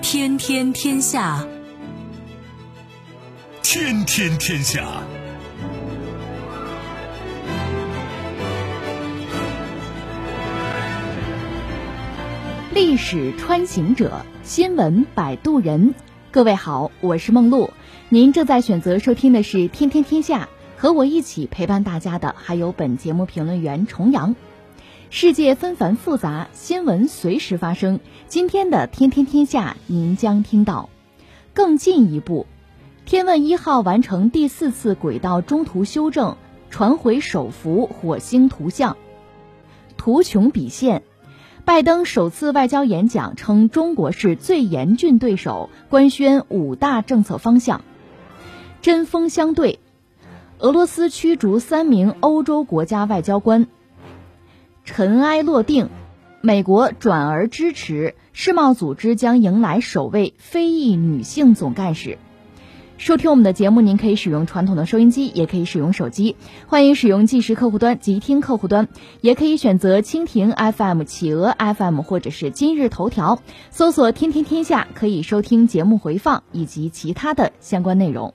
天天天下，天天天下。历史穿行者，新闻摆渡人。各位好，我是梦露。您正在选择收听的是《天天天下》，和我一起陪伴大家的还有本节目评论员重阳。世界纷繁复杂，新闻随时发生。今天的《天天天下》，您将听到：更进一步，天问一号完成第四次轨道中途修正，传回首幅火星图像；图穷匕现，拜登首次外交演讲称中国是最严峻对手，官宣五大政策方向；针锋相对，俄罗斯驱逐三名欧洲国家外交官。尘埃落定，美国转而支持世贸组织将迎来首位非裔女性总干事。收听我们的节目，您可以使用传统的收音机，也可以使用手机。欢迎使用即时客户端、即听客户端，也可以选择蜻蜓 FM、企鹅 FM 或者是今日头条，搜索“天天天下”，可以收听节目回放以及其他的相关内容。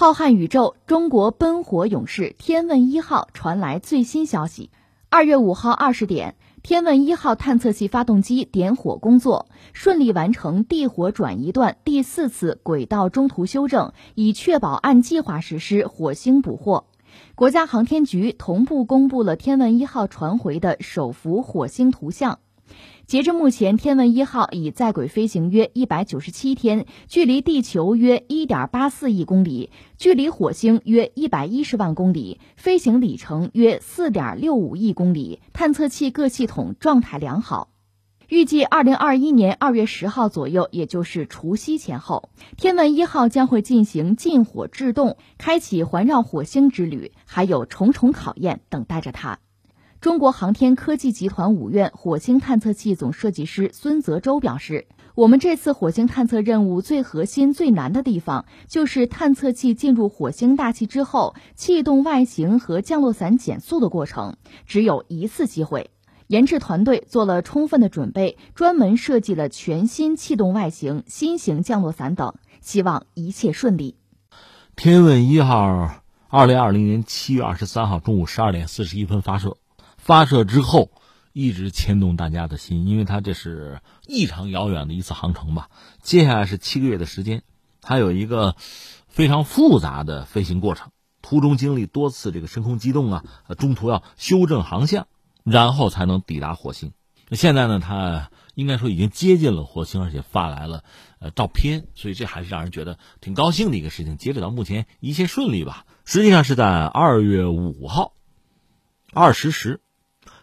浩瀚宇宙，中国奔火勇士天问一号传来最新消息。二月五号二十点，天问一号探测器发动机点火工作顺利完成地火转移段第四次轨道中途修正，以确保按计划实施火星捕获。国家航天局同步公布了天问一号传回的首幅火星图像。截至目前，天问一号已在轨飞行约一百九十七天，距离地球约一点八四亿公里，距离火星约一百一十万公里，飞行里程约四点六五亿公里，探测器各系统状态良好。预计二零二一年二月十号左右，也就是除夕前后，天问一号将会进行近火制动，开启环绕火星之旅，还有重重考验等待着它。中国航天科技集团五院火星探测器总设计师孙泽洲表示：“我们这次火星探测任务最核心、最难的地方，就是探测器进入火星大气之后，气动外形和降落伞减速的过程，只有一次机会。研制团队做了充分的准备，专门设计了全新气动外形、新型降落伞等，希望一切顺利。”天问一号，二零二零年七月二十三号中午十二点四十一分发射。发射之后，一直牵动大家的心，因为它这是异常遥远的一次航程吧。接下来是七个月的时间，它有一个非常复杂的飞行过程，途中经历多次这个升空机动啊，中途要修正航向，然后才能抵达火星。现在呢，它应该说已经接近了火星，而且发来了呃照片，所以这还是让人觉得挺高兴的一个事情。截止到目前，一切顺利吧。实际上是在二月五号二十时。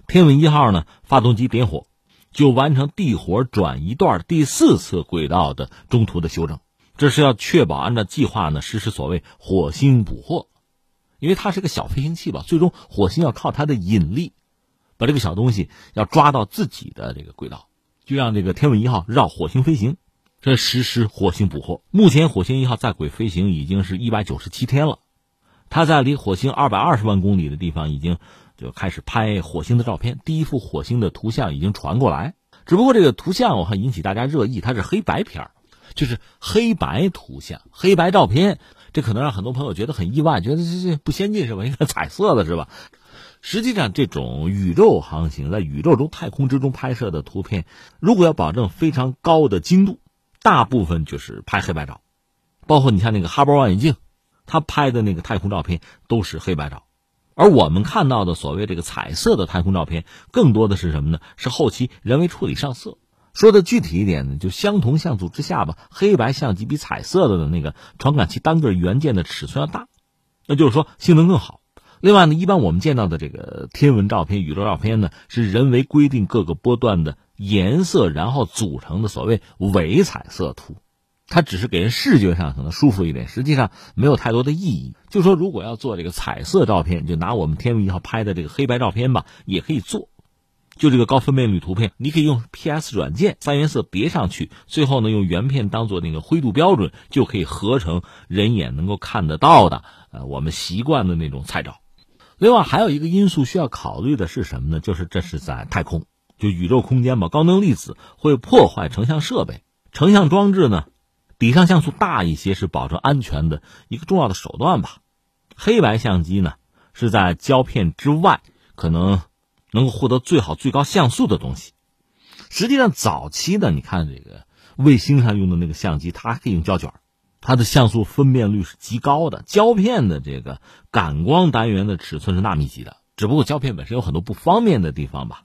天问一号呢，发动机点火，就完成地火转移段第四次轨道的中途的修正。这是要确保按照计划呢实施所谓火星捕获，因为它是个小飞行器吧，最终火星要靠它的引力，把这个小东西要抓到自己的这个轨道，就让这个天问一号绕火星飞行，这实施火星捕获。目前火星一号在轨飞行已经是一百九十七天了，它在离火星二百二十万公里的地方已经。就开始拍火星的照片，第一幅火星的图像已经传过来。只不过这个图像我还引起大家热议，它是黑白片就是黑白图像、黑白照片，这可能让很多朋友觉得很意外，觉得这这不先进是吧？应该彩色的是吧？实际上，这种宇宙航行在宇宙中、太空之中拍摄的图片，如果要保证非常高的精度，大部分就是拍黑白照，包括你像那个哈勃望远镜，它拍的那个太空照片都是黑白照。而我们看到的所谓这个彩色的太空照片，更多的是什么呢？是后期人为处理上色。说的具体一点呢，就相同像素之下吧，黑白相机比彩色的的那个传感器单个元件的尺寸要大，那就是说性能更好。另外呢，一般我们见到的这个天文照片、宇宙照片呢，是人为规定各个波段的颜色，然后组成的所谓伪彩色图。它只是给人视觉上可能舒服一点，实际上没有太多的意义。就说如果要做这个彩色照片，就拿我们天问一号拍的这个黑白照片吧，也可以做。就这个高分辨率图片，你可以用 PS 软件三原色叠上去，最后呢用原片当做那个灰度标准，就可以合成人眼能够看得到的，呃，我们习惯的那种彩照。另外还有一个因素需要考虑的是什么呢？就是这是在太空，就宇宙空间嘛，高能粒子会破坏成像设备，成像装置呢。底上像素大一些是保证安全的一个重要的手段吧。黑白相机呢是在胶片之外可能能够获得最好最高像素的东西。实际上早期的你看这个卫星上用的那个相机，它还可以用胶卷，它的像素分辨率是极高的。胶片的这个感光单元的尺寸是纳米级的，只不过胶片本身有很多不方便的地方吧，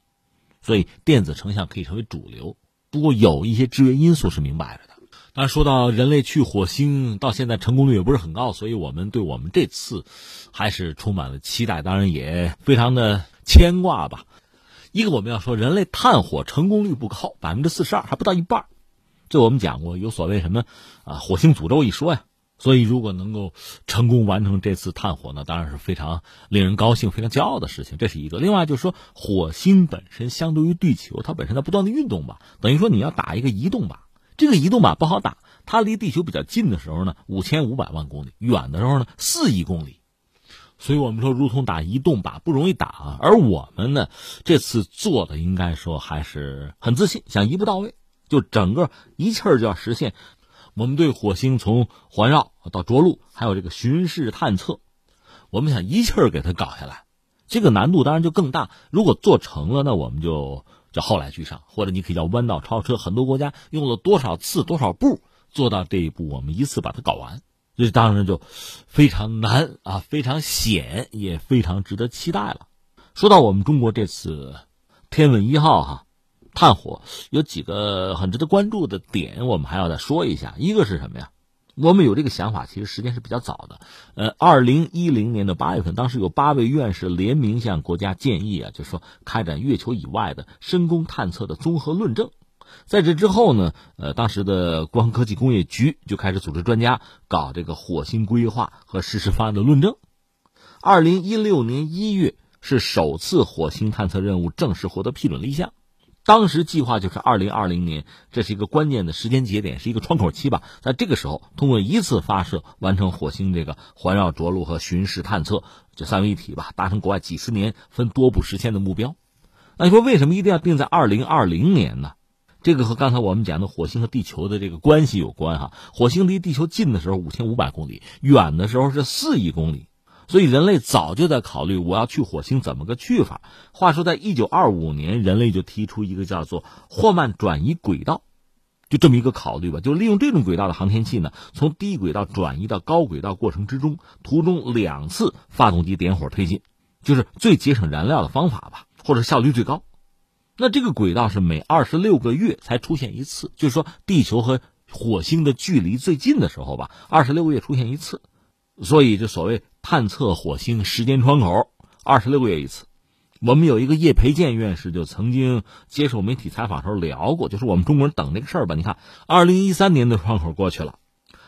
所以电子成像可以成为主流。不过有一些制约因素是明摆着的。但说到人类去火星，到现在成功率也不是很高，所以我们对我们这次还是充满了期待，当然也非常的牵挂吧。一个我们要说，人类探火成功率不高，百分之四十二，还不到一半。这我们讲过，有所谓什么啊火星诅咒一说呀。所以如果能够成功完成这次探火呢，当然是非常令人高兴、非常骄傲的事情。这是一个。另外就是说，火星本身相对于地球，它本身在不断的运动吧，等于说你要打一个移动吧。这个移动靶不好打，它离地球比较近的时候呢，五千五百万公里；远的时候呢，四亿公里。所以我们说，如同打移动靶不容易打啊。而我们呢，这次做的应该说还是很自信，想一步到位，就整个一气儿就要实现。我们对火星从环绕到着陆，还有这个巡视探测，我们想一气儿给它搞下来。这个难度当然就更大。如果做成了，那我们就。叫后来居上，或者你可以叫弯道超车。很多国家用了多少次、多少步做到这一步，我们一次把它搞完，这当然就非常难啊，非常险，也非常值得期待了。说到我们中国这次天问一号哈探火，有几个很值得关注的点，我们还要再说一下。一个是什么呀？我们有这个想法，其实时间是比较早的。呃，二零一零年的八月份，当时有八位院士联名向国家建议啊，就说开展月球以外的深空探测的综合论证。在这之后呢，呃，当时的光科技工业局就开始组织专家搞这个火星规划和实施方案的论证。二零一六年一月是首次火星探测任务正式获得批准立项。当时计划就是二零二零年，这是一个关键的时间节点，是一个窗口期吧。在这个时候，通过一次发射完成火星这个环绕着陆和巡视探测，这三位一体吧，达成国外几十年分多步实现的目标。那你说为什么一定要定在二零二零年呢？这个和刚才我们讲的火星和地球的这个关系有关哈。火星离地球近的时候五千五百公里，远的时候是四亿公里。所以人类早就在考虑我要去火星怎么个去法。话说，在一九二五年，人类就提出一个叫做霍曼转移轨道，就这么一个考虑吧，就利用这种轨道的航天器呢，从低轨道转移到高轨道过程之中，途中两次发动机点火推进，就是最节省燃料的方法吧，或者效率最高。那这个轨道是每二十六个月才出现一次，就是说地球和火星的距离最近的时候吧，二十六个月出现一次。所以，这所谓探测火星时间窗口，二十六个月一次。我们有一个叶培建院士就曾经接受媒体采访时候聊过，就是我们中国人等这个事儿吧。你看，二零一三年的窗口过去了，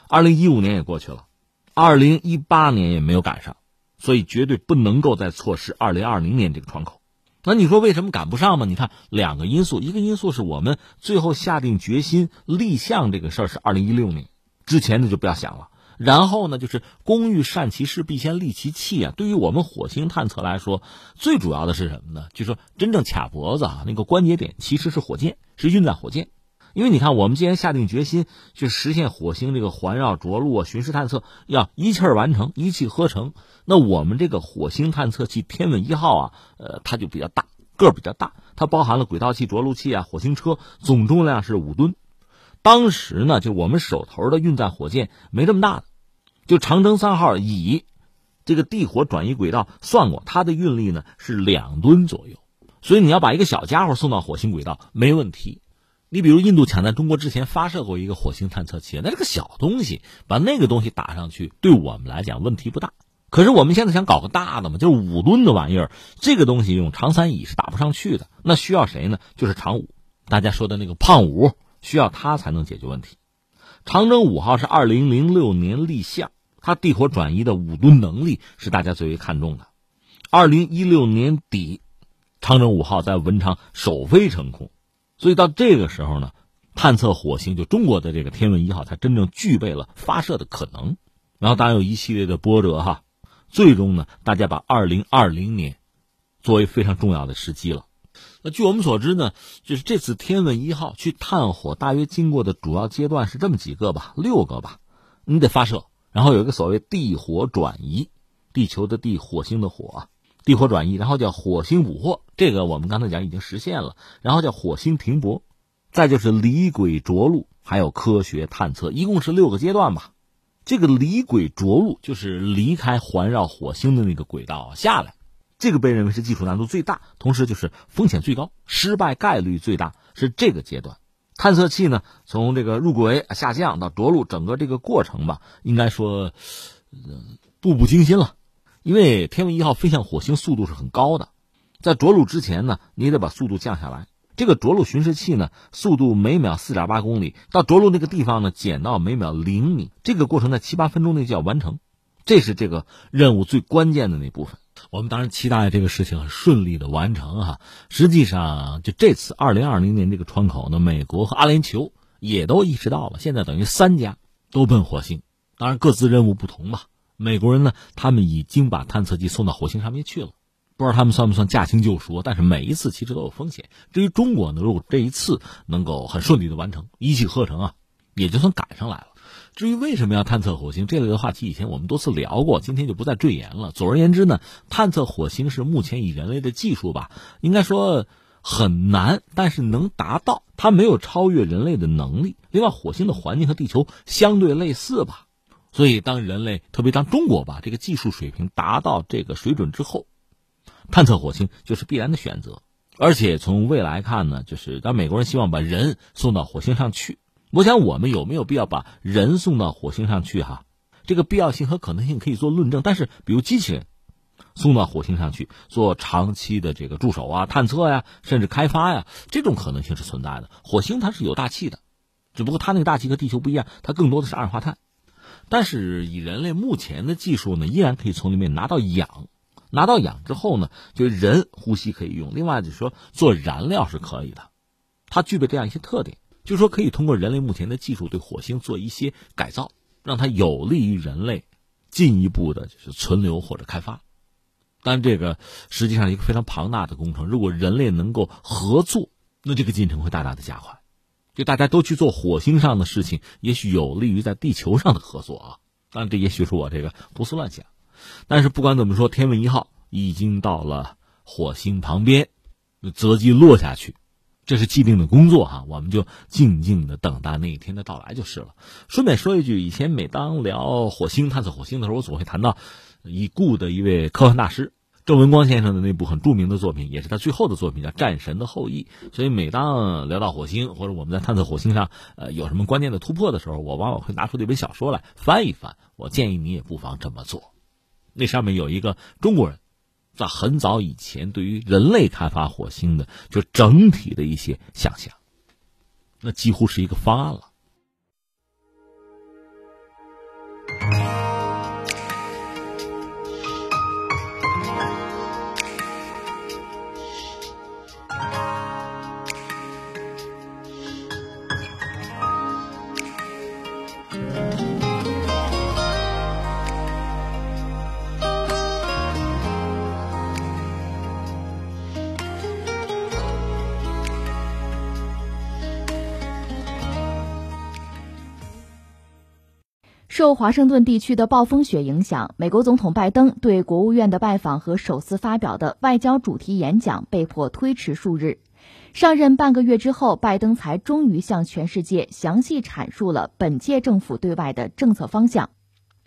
二零一五年也过去了，二零一八年也没有赶上，所以绝对不能够再错失二零二零年这个窗口。那你说为什么赶不上吗？你看两个因素，一个因素是我们最后下定决心立项这个事儿是二零一六年之前的就不要想了。然后呢，就是工欲善其事，必先利其器啊。对于我们火星探测来说，最主要的是什么呢？就是说，真正卡脖子啊，那个关节点其实是火箭，是运载火箭。因为你看，我们既然下定决心去实现火星这个环绕着陆啊、巡视探测，要一气儿完成，一气呵成，那我们这个火星探测器天问一号啊，呃，它就比较大，个儿比较大，它包含了轨道器、着陆器啊、火星车，总重量是五吨。当时呢，就我们手头的运载火箭没这么大的，就长征三号乙这个地火转移轨道算过，它的运力呢是两吨左右，所以你要把一个小家伙送到火星轨道没问题。你比如印度抢在中国之前发射过一个火星探测器，那是个小东西，把那个东西打上去对我们来讲问题不大。可是我们现在想搞个大的嘛，就是五吨的玩意儿，这个东西用长三乙是打不上去的，那需要谁呢？就是长五，大家说的那个胖五。需要它才能解决问题。长征五号是二零零六年立项，它地火转移的五吨能力是大家最为看重的。二零一六年底，长征五号在文昌首飞成空，所以到这个时候呢，探测火星就中国的这个天问一号才真正具备了发射的可能。然后当然有一系列的波折哈，最终呢，大家把二零二零年作为非常重要的时机了。那据我们所知呢，就是这次天问一号去探火，大约经过的主要阶段是这么几个吧，六个吧。你得发射，然后有一个所谓地火转移，地球的地，火星的火，地火转移，然后叫火星捕获，这个我们刚才讲已经实现了。然后叫火星停泊，再就是离轨着陆，还有科学探测，一共是六个阶段吧。这个离轨着陆就是离开环绕火星的那个轨道下来。这个被认为是技术难度最大，同时就是风险最高、失败概率最大，是这个阶段。探测器呢，从这个入轨、下降到着陆，整个这个过程吧，应该说，步步惊心了。因为天问一号飞向火星速度是很高的，在着陆之前呢，你得把速度降下来。这个着陆巡视器呢，速度每秒四点八公里，到着陆那个地方呢，减到每秒零米。这个过程在七八分钟内就要完成，这是这个任务最关键的那部分。我们当然期待这个事情很顺利的完成哈。实际上，就这次二零二零年这个窗口呢，美国和阿联酋也都意识到了，现在等于三家都奔火星，当然各自任务不同吧。美国人呢，他们已经把探测器送到火星上面去了，不知道他们算不算驾轻就熟。但是每一次其实都有风险。至于中国呢，如果这一次能够很顺利的完成，一气呵成啊，也就算赶上来了。至于为什么要探测火星这类的话题，以前我们多次聊过，今天就不再赘言了。总而言之呢，探测火星是目前以人类的技术吧，应该说很难，但是能达到，它没有超越人类的能力。另外，火星的环境和地球相对类似吧，所以当人类，特别当中国吧，这个技术水平达到这个水准之后，探测火星就是必然的选择。而且从未来看呢，就是当美国人希望把人送到火星上去。我想，我们有没有必要把人送到火星上去？哈，这个必要性和可能性可以做论证。但是，比如机器人送到火星上去做长期的这个助手啊、探测呀，甚至开发呀，这种可能性是存在的。火星它是有大气的，只不过它那个大气和地球不一样，它更多的是二氧化碳。但是，以人类目前的技术呢，依然可以从里面拿到氧。拿到氧之后呢，就人呼吸可以用。另外就是说，做燃料是可以的，它具备这样一些特点。就说，可以通过人类目前的技术对火星做一些改造，让它有利于人类进一步的就是存留或者开发。但这个实际上一个非常庞大的工程，如果人类能够合作，那这个进程会大大的加快。就大家都去做火星上的事情，也许有利于在地球上的合作啊。当然，这也许是我这个胡思乱想。但是不管怎么说，天问一号已经到了火星旁边，择机落下去。这是既定的工作哈，我们就静静的等待那一天的到来就是了。顺便说一句，以前每当聊火星探测火星的时候，我总会谈到已故的一位科幻大师郑文光先生的那部很著名的作品，也是他最后的作品，叫《战神的后裔》。所以每当聊到火星，或者我们在探测火星上呃有什么关键的突破的时候，我往往会拿出这本小说来翻一翻。我建议你也不妨这么做，那上面有一个中国人。在很早以前，对于人类开发火星的就整体的一些想象，那几乎是一个方案了。受华盛顿地区的暴风雪影响，美国总统拜登对国务院的拜访和首次发表的外交主题演讲被迫推迟数日。上任半个月之后，拜登才终于向全世界详细阐述了本届政府对外的政策方向。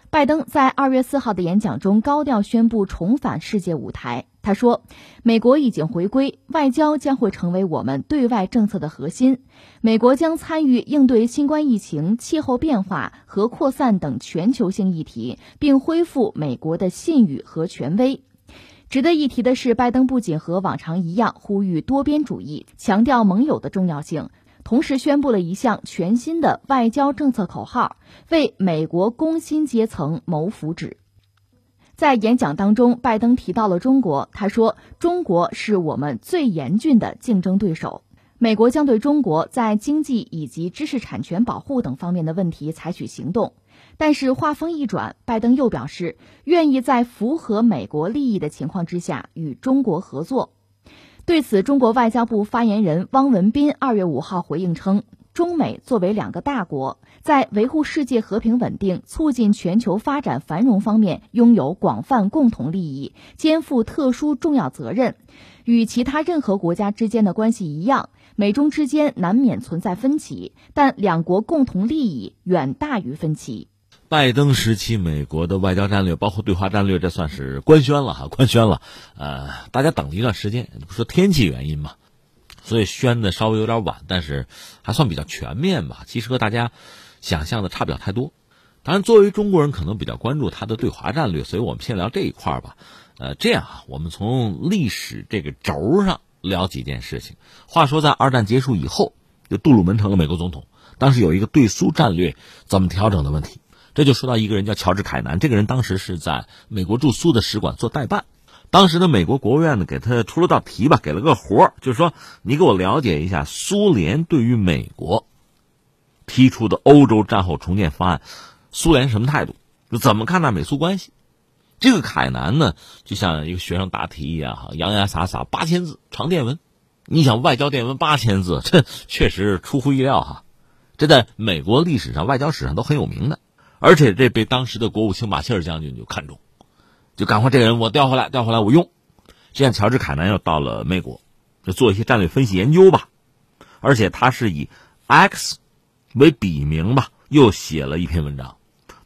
拜登在二月四号的演讲中高调宣布重返世界舞台。他说：“美国已经回归，外交将会成为我们对外政策的核心。美国将参与应对新冠疫情、气候变化和扩散等全球性议题，并恢复美国的信誉和权威。”值得一提的是，拜登不仅和往常一样呼吁多边主义，强调盟友的重要性。同时宣布了一项全新的外交政策口号：为美国工薪阶层谋福祉。在演讲当中，拜登提到了中国，他说：“中国是我们最严峻的竞争对手。”美国将对中国在经济以及知识产权保护等方面的问题采取行动，但是话锋一转，拜登又表示愿意在符合美国利益的情况之下与中国合作。对此，中国外交部发言人汪文斌二月五号回应称。中美作为两个大国，在维护世界和平稳定、促进全球发展繁荣方面拥有广泛共同利益，肩负特殊重要责任。与其他任何国家之间的关系一样，美中之间难免存在分歧，但两国共同利益远大于分歧。拜登时期美国的外交战略，包括对华战略，这算是官宣了哈，官宣了。呃，大家等了一段时间，不说天气原因嘛。所以宣的稍微有点晚，但是还算比较全面吧。其实和大家想象的差不了太多。当然，作为中国人，可能比较关注他的对华战略，所以我们先聊这一块吧。呃，这样啊，我们从历史这个轴上聊几件事情。话说，在二战结束以后，就杜鲁门成了美国总统，当时有一个对苏战略怎么调整的问题，这就说到一个人叫乔治凯南，这个人当时是在美国驻苏的使馆做代办。当时的美国国务院呢，给他出了道题吧，给了个活儿，就是说，你给我了解一下苏联对于美国提出的欧洲战后重建方案，苏联什么态度？就怎么看待美苏关系？这个凯南呢，就像一个学生答题一样，哈，洋洋洒洒八千字长电文。你想外交电文八千字，这确实出乎意料哈。这在美国历史上、外交史上都很有名的，而且这被当时的国务卿马歇尔将军就看中。就赶快这个人我调回来，调回来我用。这样，乔治凯南又到了美国，就做一些战略分析研究吧。而且他是以 X 为笔名吧，又写了一篇文章。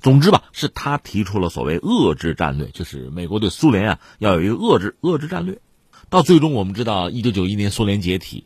总之吧，是他提出了所谓遏制战略，就是美国对苏联啊要有一个遏制遏制战略。到最终，我们知道一九九一年苏联解体，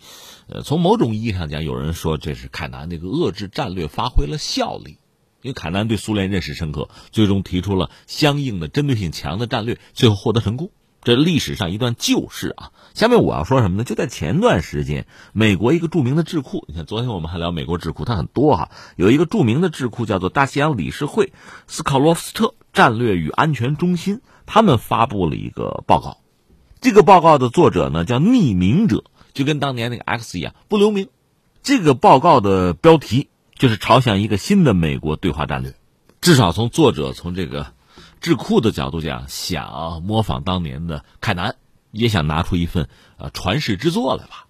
呃，从某种意义上讲，有人说这是凯南那个遏制战略发挥了效力。因为凯南对苏联认识深刻，最终提出了相应的针对性强的战略，最后获得成功。这历史上一段旧事啊。下面我要说什么呢？就在前段时间，美国一个著名的智库，你看昨天我们还聊美国智库，它很多哈。有一个著名的智库叫做大西洋理事会斯考洛夫斯特战略与安全中心，他们发布了一个报告。这个报告的作者呢叫匿名者，就跟当年那个 X 一样不留名。这个报告的标题。就是朝向一个新的美国对华战略，至少从作者从这个智库的角度讲，想模仿当年的凯南，也想拿出一份呃传世之作来吧。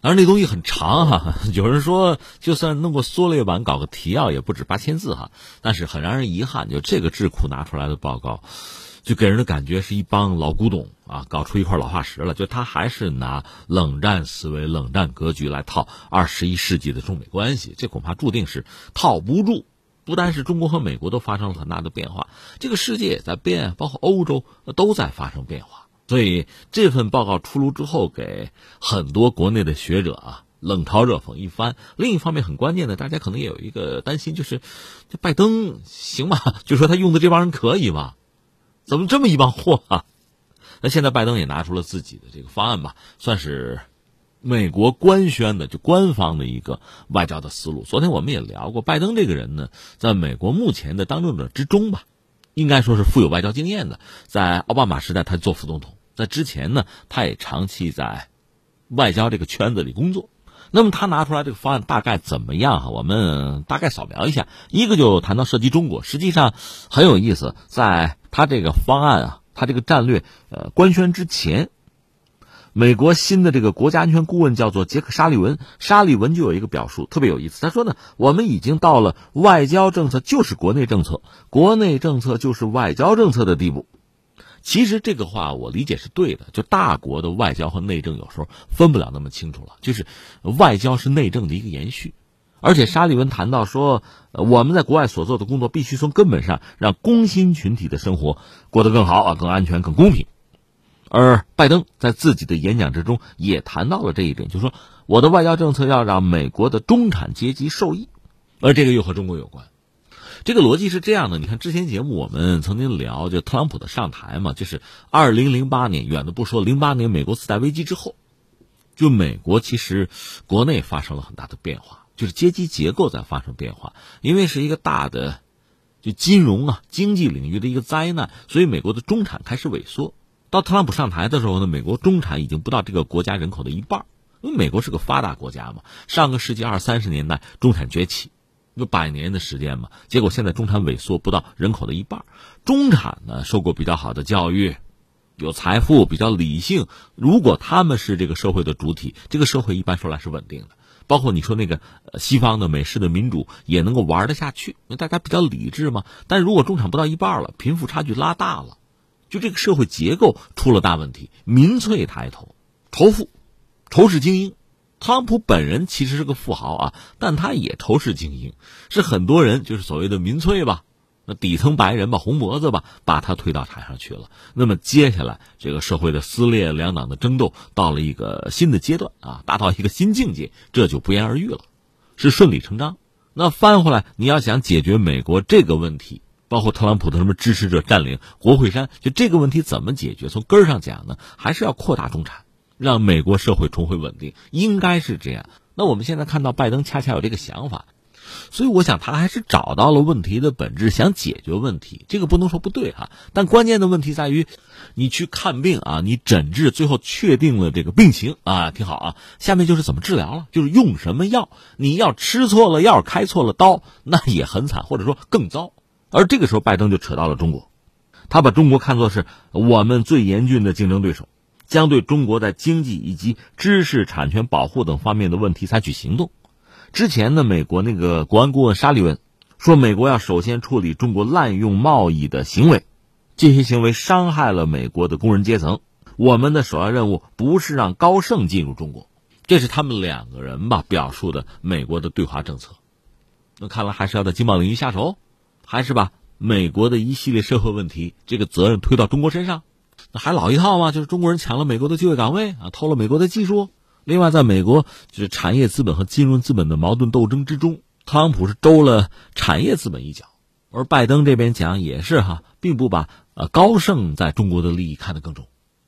当然那东西很长哈，有人说就算弄个缩略版，搞个提要也不止八千字哈。但是很让人遗憾，就这个智库拿出来的报告。就给人的感觉是一帮老古董啊，搞出一块老化石了。就他还是拿冷战思维、冷战格局来套二十一世纪的中美关系，这恐怕注定是套不住。不单是中国和美国都发生了很大的变化，这个世界也在变，包括欧洲都在发生变化。所以这份报告出炉之后，给很多国内的学者啊冷嘲热讽一番。另一方面，很关键的，大家可能也有一个担心，就是这拜登行吗？就说他用的这帮人可以吗？怎么这么一帮货啊？那现在拜登也拿出了自己的这个方案吧，算是美国官宣的，就官方的一个外交的思路。昨天我们也聊过，拜登这个人呢，在美国目前的当政者之中吧，应该说是富有外交经验的。在奥巴马时代，他做副总统；在之前呢，他也长期在外交这个圈子里工作。那么他拿出来这个方案大概怎么样？哈，我们大概扫描一下。一个就谈到涉及中国，实际上很有意思，在。他这个方案啊，他这个战略，呃，官宣之前，美国新的这个国家安全顾问叫做杰克·沙利文，沙利文就有一个表述特别有意思。他说呢，我们已经到了外交政策就是国内政策，国内政策就是外交政策的地步。其实这个话我理解是对的，就大国的外交和内政有时候分不了那么清楚了，就是外交是内政的一个延续。而且沙利文谈到说，我们在国外所做的工作必须从根本上让工薪群体的生活过得更好啊，更安全、更公平。而拜登在自己的演讲之中也谈到了这一点，就是说我的外交政策要让美国的中产阶级受益，而这个又和中国有关。这个逻辑是这样的，你看之前节目我们曾经聊，就特朗普的上台嘛，就是二零零八年，远的不说，零八年美国次贷危机之后。就美国其实国内发生了很大的变化，就是阶级结构在发生变化，因为是一个大的就金融啊经济领域的一个灾难，所以美国的中产开始萎缩。到特朗普上台的时候呢，美国中产已经不到这个国家人口的一半，因为美国是个发达国家嘛。上个世纪二三十年代中产崛起，有百年的时间嘛，结果现在中产萎缩不到人口的一半。中产呢受过比较好的教育。有财富，比较理性。如果他们是这个社会的主体，这个社会一般说来是稳定的。包括你说那个西方的美式的民主也能够玩得下去，因为大家比较理智嘛。但如果中产不到一半了，贫富差距拉大了，就这个社会结构出了大问题，民粹抬头，仇富，仇视精英。特朗普本人其实是个富豪啊，但他也仇视精英，是很多人就是所谓的民粹吧。那底层白人吧，红脖子吧，把他推到台上去了。那么接下来，这个社会的撕裂、两党的争斗，到了一个新的阶段啊，达到一个新境界，这就不言而喻了，是顺理成章。那翻回来，你要想解决美国这个问题，包括特朗普的什么支持者占领国会山，就这个问题怎么解决？从根儿上讲呢，还是要扩大中产，让美国社会重回稳定，应该是这样。那我们现在看到拜登恰恰有这个想法。所以我想，他还是找到了问题的本质，想解决问题。这个不能说不对哈，但关键的问题在于，你去看病啊，你诊治，最后确定了这个病情啊，挺好啊。下面就是怎么治疗了，就是用什么药。你要吃错了药，开错了刀，那也很惨，或者说更糟。而这个时候，拜登就扯到了中国，他把中国看作是我们最严峻的竞争对手，将对中国在经济以及知识产权保护等方面的问题采取行动。之前呢，美国那个国安顾问沙利文说，美国要首先处理中国滥用贸易的行为，这些行为伤害了美国的工人阶层。我们的首要任务不是让高盛进入中国，这是他们两个人吧表述的美国的对华政策。那看来还是要在经贸领域下手，还是把美国的一系列社会问题这个责任推到中国身上？那还老一套吗？就是中国人抢了美国的就业岗位啊，偷了美国的技术。另外，在美国就是产业资本和金融资本的矛盾斗争之中，特朗普是兜了产业资本一脚，而拜登这边讲也是哈，并不把呃高盛在中国的利益看得更重。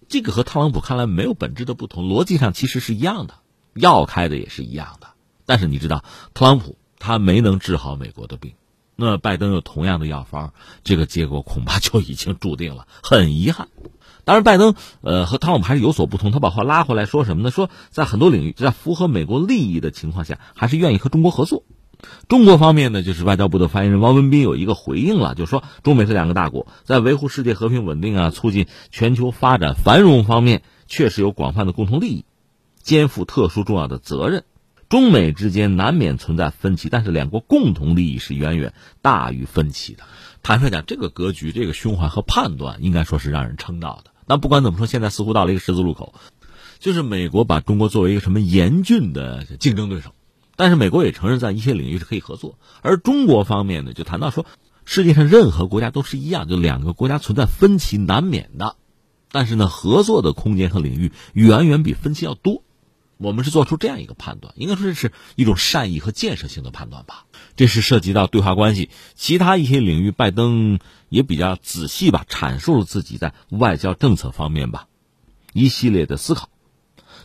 这个和特朗普看来没有本质的不同，逻辑上其实是一样的，药开的也是一样的。但是你知道，特朗普他没能治好美国的病，那拜登有同样的药方，这个结果恐怕就已经注定了，很遗憾。当然，拜登呃和特朗普还是有所不同。他把话拉回来说什么呢？说在很多领域，在符合美国利益的情况下，还是愿意和中国合作。中国方面呢，就是外交部的发言人汪文斌有一个回应了，就是说中美这两个大国在维护世界和平稳定啊、促进全球发展繁荣方面，确实有广泛的共同利益，肩负特殊重要的责任。中美之间难免存在分歧，但是两国共同利益是远远大于分歧的。坦率讲，这个格局、这个胸怀和判断，应该说是让人称道的。那不管怎么说，现在似乎到了一个十字路口，就是美国把中国作为一个什么严峻的竞争对手，但是美国也承认在一些领域是可以合作。而中国方面呢，就谈到说，世界上任何国家都是一样，就两个国家存在分歧难免的，但是呢，合作的空间和领域远远比分歧要多。我们是做出这样一个判断，应该说这是一种善意和建设性的判断吧。这是涉及到对华关系，其他一些领域，拜登也比较仔细吧，阐述了自己在外交政策方面吧一系列的思考。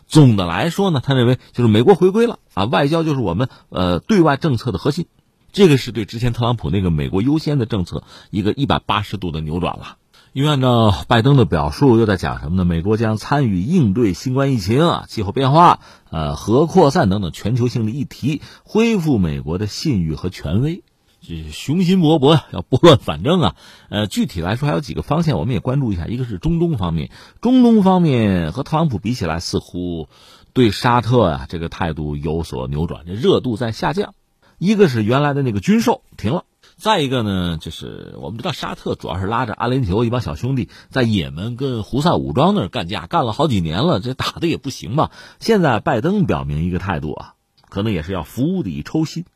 总的来说呢，他认为就是美国回归了啊，外交就是我们呃对外政策的核心，这个是对之前特朗普那个美国优先的政策一个一百八十度的扭转了。因为按照拜登的表述，又在讲什么呢？美国将参与应对新冠疫情啊、气候变化、呃核扩散等等全球性的议题，恢复美国的信誉和权威。这雄心勃勃，要拨乱反正啊！呃，具体来说还有几个方向，我们也关注一下。一个是中东方面，中东方面和特朗普比起来，似乎对沙特啊这个态度有所扭转，这热度在下降。一个是原来的那个军售停了。再一个呢，就是我们知道沙特主要是拉着阿联酋一帮小兄弟在也门跟胡塞武装那儿干架，干了好几年了，这打的也不行嘛。现在拜登表明一个态度啊，可能也是要釜底抽薪，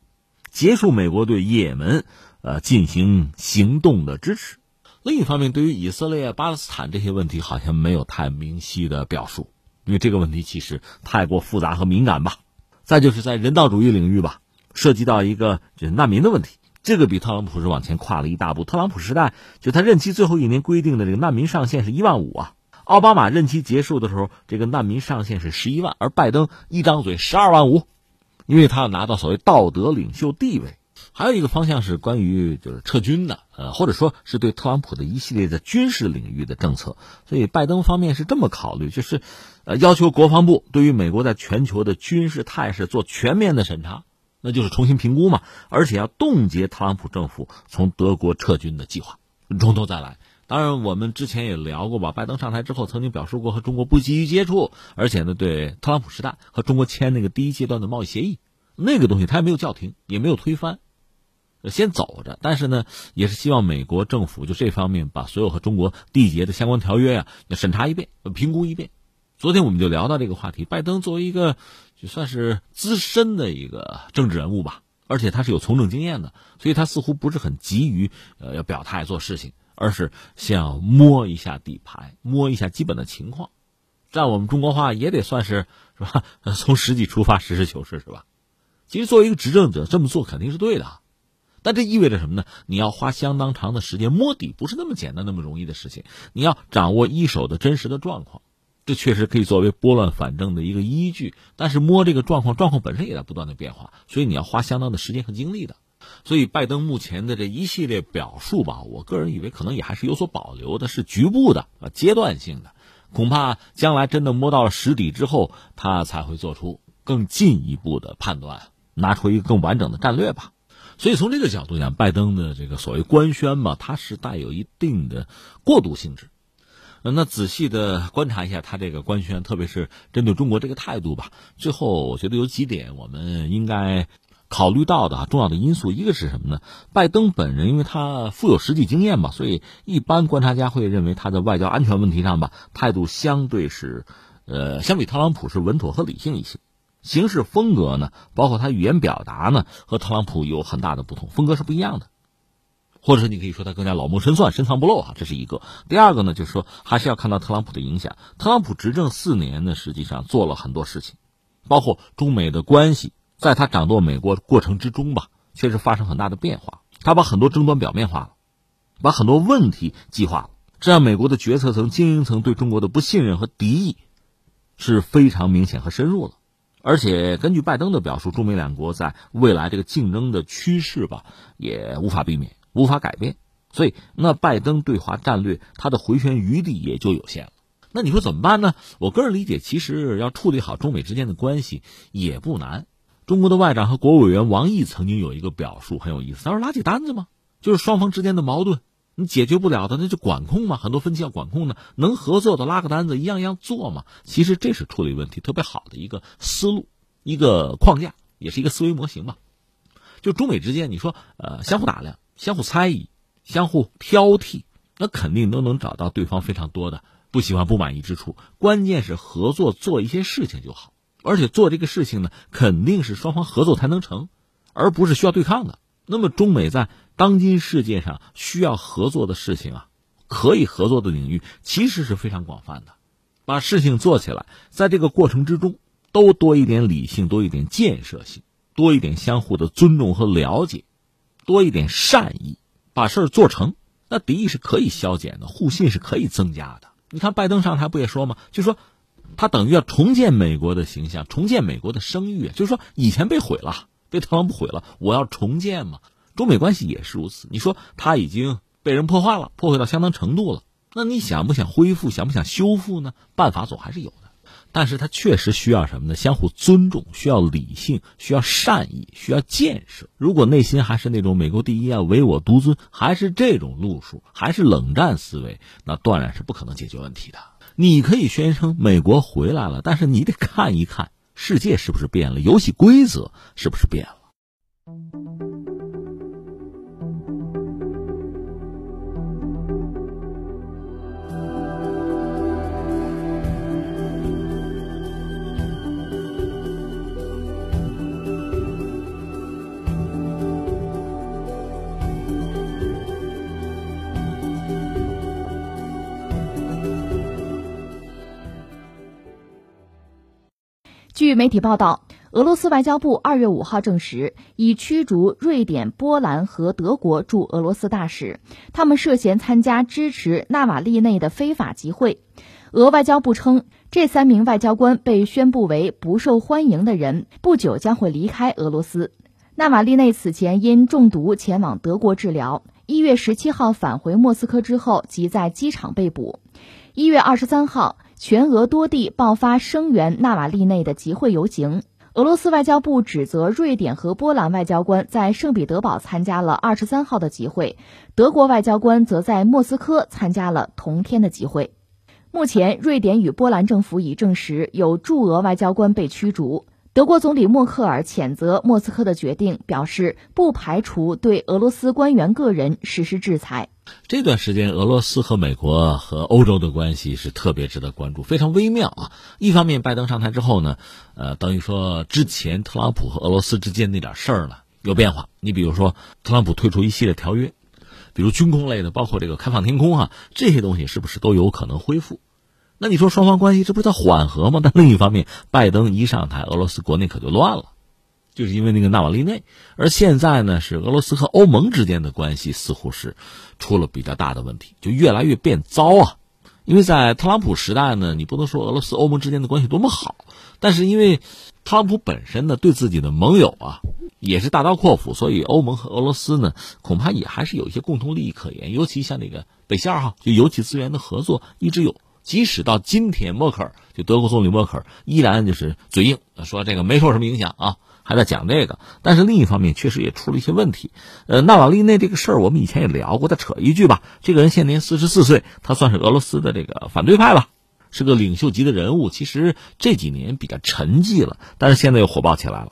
结束美国对也门呃进行行动的支持。另一方面，对于以色列、巴勒斯坦这些问题，好像没有太明晰的表述，因为这个问题其实太过复杂和敏感吧。再就是在人道主义领域吧，涉及到一个就是难民的问题。这个比特朗普是往前跨了一大步。特朗普时代就他任期最后一年规定的这个难民上限是一万五啊，奥巴马任期结束的时候，这个难民上限是十一万，而拜登一张嘴十二万五，因为他要拿到所谓道德领袖地位。还有一个方向是关于就是撤军的，呃，或者说是对特朗普的一系列的军事领域的政策。所以拜登方面是这么考虑，就是，呃，要求国防部对于美国在全球的军事态势做全面的审查，那就是重新评估嘛，而且要冻结特朗普政府从德国撤军的计划，从头再来。当然，我们之前也聊过吧。拜登上台之后，曾经表示过和中国不急于接触，而且呢，对特朗普时代和中国签那个第一阶段的贸易协议，那个东西他也没有叫停，也没有推翻，先走着。但是呢，也是希望美国政府就这方面把所有和中国缔结的相关条约呀，要审查一遍，评估一遍。昨天我们就聊到这个话题。拜登作为一个就算是资深的一个政治人物吧，而且他是有从政经验的，所以他似乎不是很急于呃要表态做事情。而是先要摸一下底牌，摸一下基本的情况，在我们中国话也得算是是吧？从实际出发，实事求是是吧？其实作为一个执政者，这么做肯定是对的，但这意味着什么呢？你要花相当长的时间摸底，不是那么简单、那么容易的事情。你要掌握一手的真实的状况，这确实可以作为拨乱反正的一个依据。但是摸这个状况，状况本身也在不断的变化，所以你要花相当的时间和精力的。所以，拜登目前的这一系列表述吧，我个人以为可能也还是有所保留的，是局部的啊，阶段性的。恐怕将来真的摸到了实底之后，他才会做出更进一步的判断，拿出一个更完整的战略吧。所以，从这个角度讲，拜登的这个所谓官宣吧，它是带有一定的过渡性质。那仔细的观察一下他这个官宣，特别是针对中国这个态度吧。最后，我觉得有几点我们应该。考虑到的啊重要的因素，一个是什么呢？拜登本人，因为他富有实际经验嘛，所以一般观察家会认为他在外交安全问题上吧，态度相对是，呃，相比特朗普是稳妥和理性一些。行事风格呢，包括他语言表达呢，和特朗普有很大的不同，风格是不一样的。或者是你可以说他更加老谋深算、深藏不露啊，这是一个。第二个呢，就是说还是要看到特朗普的影响。特朗普执政四年呢，实际上做了很多事情，包括中美的关系。在他掌舵美国过程之中吧，确实发生很大的变化。他把很多争端表面化了，把很多问题激化了，这样美国的决策层、精英层对中国的不信任和敌意是非常明显和深入了。而且根据拜登的表述，中美两国在未来这个竞争的趋势吧，也无法避免、无法改变。所以，那拜登对华战略，他的回旋余地也就有限了。那你说怎么办呢？我个人理解，其实要处理好中美之间的关系也不难。中国的外长和国务委员王毅曾经有一个表述很有意思，他说：“拉起单子嘛，就是双方之间的矛盾，你解决不了的那就管控嘛，很多分歧要管控呢，能合作的拉个单子，一样一样做嘛。其实这是处理问题特别好的一个思路，一个框架，也是一个思维模型嘛。就中美之间，你说呃相互打量、相互猜疑、相互挑剔，那肯定都能找到对方非常多的不喜欢、不满意之处。关键是合作做一些事情就好。”而且做这个事情呢，肯定是双方合作才能成，而不是需要对抗的。那么，中美在当今世界上需要合作的事情啊，可以合作的领域其实是非常广泛的。把事情做起来，在这个过程之中，都多一点理性，多一点建设性，多一点相互的尊重和了解，多一点善意，把事儿做成，那敌意是可以消减的，互信是可以增加的。你看，拜登上台不也说吗？就说。他等于要重建美国的形象，重建美国的声誉，就是说以前被毁了，被特朗普毁了，我要重建嘛。中美关系也是如此。你说他已经被人破坏了，破坏到相当程度了，那你想不想恢复，想不想修复呢？办法总还是有的，但是他确实需要什么呢？相互尊重，需要理性，需要善意，需要建设。如果内心还是那种美国第一啊，唯我独尊，还是这种路数，还是冷战思维，那断然是不可能解决问题的。你可以宣称美国回来了，但是你得看一看世界是不是变了，游戏规则是不是变了。据媒体报道，俄罗斯外交部二月五号证实，已驱逐瑞典、波兰和德国驻俄罗斯大使，他们涉嫌参加支持纳瓦利内的非法集会。俄外交部称，这三名外交官被宣布为不受欢迎的人，不久将会离开俄罗斯。纳瓦利内此前因中毒前往德国治疗，一月十七号返回莫斯科之后即在机场被捕。一月二十三号，全俄多地爆发声援纳瓦利内的集会游行。俄罗斯外交部指责瑞典和波兰外交官在圣彼得堡参加了二十三号的集会，德国外交官则在莫斯科参加了同天的集会。目前，瑞典与波兰政府已证实有驻俄外交官被驱逐。德国总理默克尔谴责莫斯科的决定，表示不排除对俄罗斯官员个人实施制裁。这段时间，俄罗斯和美国和欧洲的关系是特别值得关注，非常微妙啊。一方面，拜登上台之后呢，呃，等于说之前特朗普和俄罗斯之间那点事儿呢有变化。你比如说，特朗普退出一系列条约，比如军工类的，包括这个开放天空啊，这些东西是不是都有可能恢复？那你说双方关系这不是在缓和吗？但另一方面，拜登一上台，俄罗斯国内可就乱了，就是因为那个纳瓦利内。而现在呢，是俄罗斯和欧盟之间的关系似乎是出了比较大的问题，就越来越变糟啊。因为在特朗普时代呢，你不能说俄罗斯欧盟之间的关系多么好，但是因为特朗普本身呢对自己的盟友啊也是大刀阔斧，所以欧盟和俄罗斯呢恐怕也还是有一些共同利益可言，尤其像那个北溪二号就油气资源的合作一直有。即使到今天，默克尔就德国总理默克尔依然就是嘴硬，说这个没受什么影响啊，还在讲这个。但是另一方面，确实也出了一些问题。呃，纳瓦利内这个事儿，我们以前也聊过。再扯一句吧，这个人现年四十四岁，他算是俄罗斯的这个反对派吧，是个领袖级的人物。其实这几年比较沉寂了，但是现在又火爆起来了。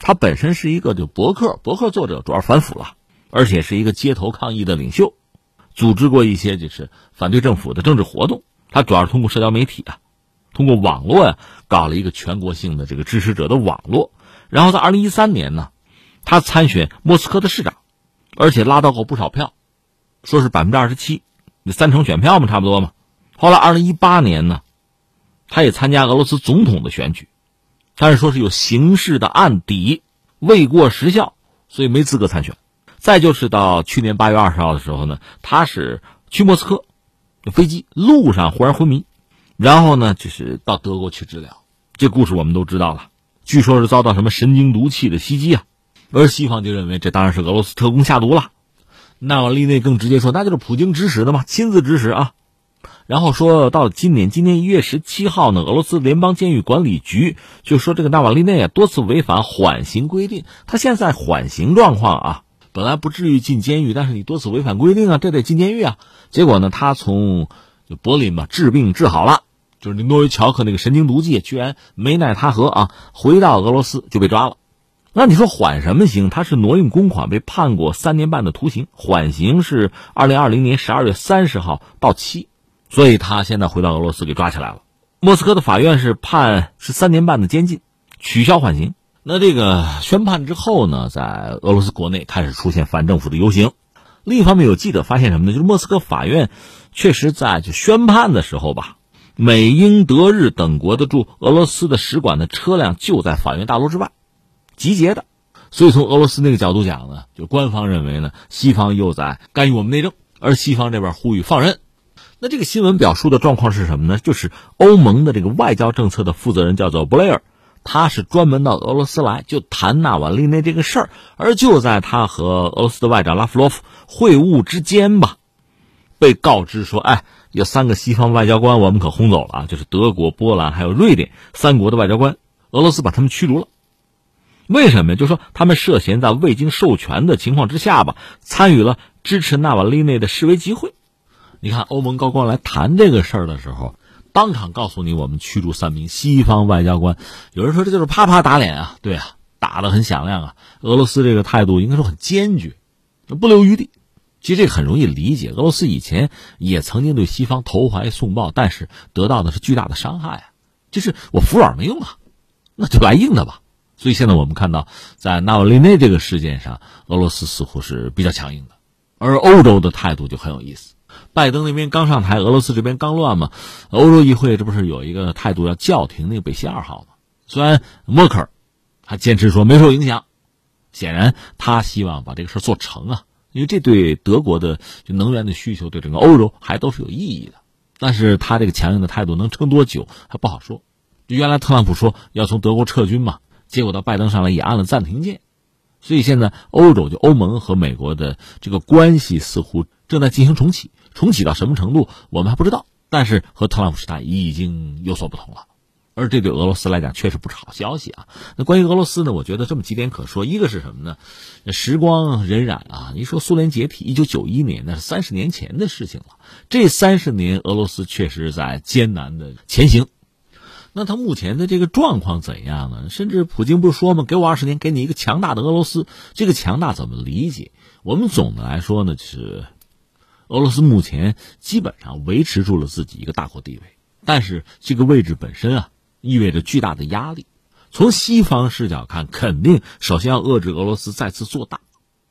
他本身是一个就博客，博客作者主要反腐了，而且是一个街头抗议的领袖，组织过一些就是反对政府的政治活动。他主要是通过社交媒体啊，通过网络呀，搞了一个全国性的这个支持者的网络。然后在二零一三年呢，他参选莫斯科的市长，而且拉到过不少票，说是百分之二十七，三成选票嘛，差不多嘛。后来二零一八年呢，他也参加俄罗斯总统的选举，但是说是有刑事的案底，未过时效，所以没资格参选。再就是到去年八月二十号的时候呢，他是去莫斯科。飞机路上忽然昏迷，然后呢，就是到德国去治疗。这故事我们都知道了，据说是遭到什么神经毒气的袭击啊。而西方就认为这当然是俄罗斯特工下毒了。纳瓦利内更直接说，那就是普京指使的嘛，亲自指使啊。然后说到今年，今年一月十七号呢，俄罗斯联邦监狱管理局就说这个纳瓦利内啊多次违反缓刑规定，他现在缓刑状况啊。本来不至于进监狱，但是你多次违反规定啊，这得进监狱啊。结果呢，他从柏林嘛治病治好了，就是那诺维乔克那个神经毒剂居然没奈他何啊，回到俄罗斯就被抓了。那你说缓什么刑？他是挪用公款被判过三年半的徒刑，缓刑是二零二零年十二月三十号到期，所以他现在回到俄罗斯给抓起来了。莫斯科的法院是判是三年半的监禁，取消缓刑。那这个宣判之后呢，在俄罗斯国内开始出现反政府的游行。另一方面，有记者发现什么呢？就是莫斯科法院确实在就宣判的时候吧，美、英、德、日等国的驻俄罗斯的使馆的车辆就在法院大楼之外集结的。所以从俄罗斯那个角度讲呢，就官方认为呢，西方又在干预我们内政，而西方这边呼吁放人。那这个新闻表述的状况是什么呢？就是欧盟的这个外交政策的负责人叫做布雷尔。他是专门到俄罗斯来就谈纳瓦利内这个事儿，而就在他和俄罗斯的外长拉夫罗夫会晤之间吧，被告知说：“哎，有三个西方外交官，我们可轰走了啊！就是德国、波兰还有瑞典三国的外交官，俄罗斯把他们驱逐了。为什么？就说他们涉嫌在未经授权的情况之下吧，参与了支持纳瓦利内的示威集会。你看，欧盟高官来谈这个事儿的时候。”当场告诉你，我们驱逐三名西方外交官。有人说这就是啪啪打脸啊，对啊，打得很响亮啊。俄罗斯这个态度应该说很坚决，不留余地。其实这很容易理解，俄罗斯以前也曾经对西方投怀送抱，但是得到的是巨大的伤害啊。就是我服软没用啊，那就来硬的吧。所以现在我们看到，在纳瓦利内这个事件上，俄罗斯似乎是比较强硬的，而欧洲的态度就很有意思。拜登那边刚上台，俄罗斯这边刚乱嘛，欧洲议会这不是有一个态度要叫停那个北溪二号吗？虽然默克尔他坚持说没受影响，显然他希望把这个事做成啊，因为这对德国的就能源的需求，对整个欧洲还都是有意义的。但是他这个强硬的态度能撑多久还不好说。原来特朗普说要从德国撤军嘛，结果到拜登上来也按了暂停键，所以现在欧洲就欧盟和美国的这个关系似乎正在进行重启，重启到什么程度我们还不知道。但是和特朗普时代已经有所不同了，而这对俄罗斯来讲确实不是好消息啊。那关于俄罗斯呢，我觉得这么几点可说，一个是什么呢？时光荏苒啊，你说苏联解体，一九九一年那是三十年前的事情了，这三十年俄罗斯确实在艰难的前行。那他目前的这个状况怎样呢？甚至普京不是说吗？给我二十年，给你一个强大的俄罗斯。这个强大怎么理解？我们总的来说呢，是俄罗斯目前基本上维持住了自己一个大国地位，但是这个位置本身啊，意味着巨大的压力。从西方视角看，肯定首先要遏制俄罗斯再次做大，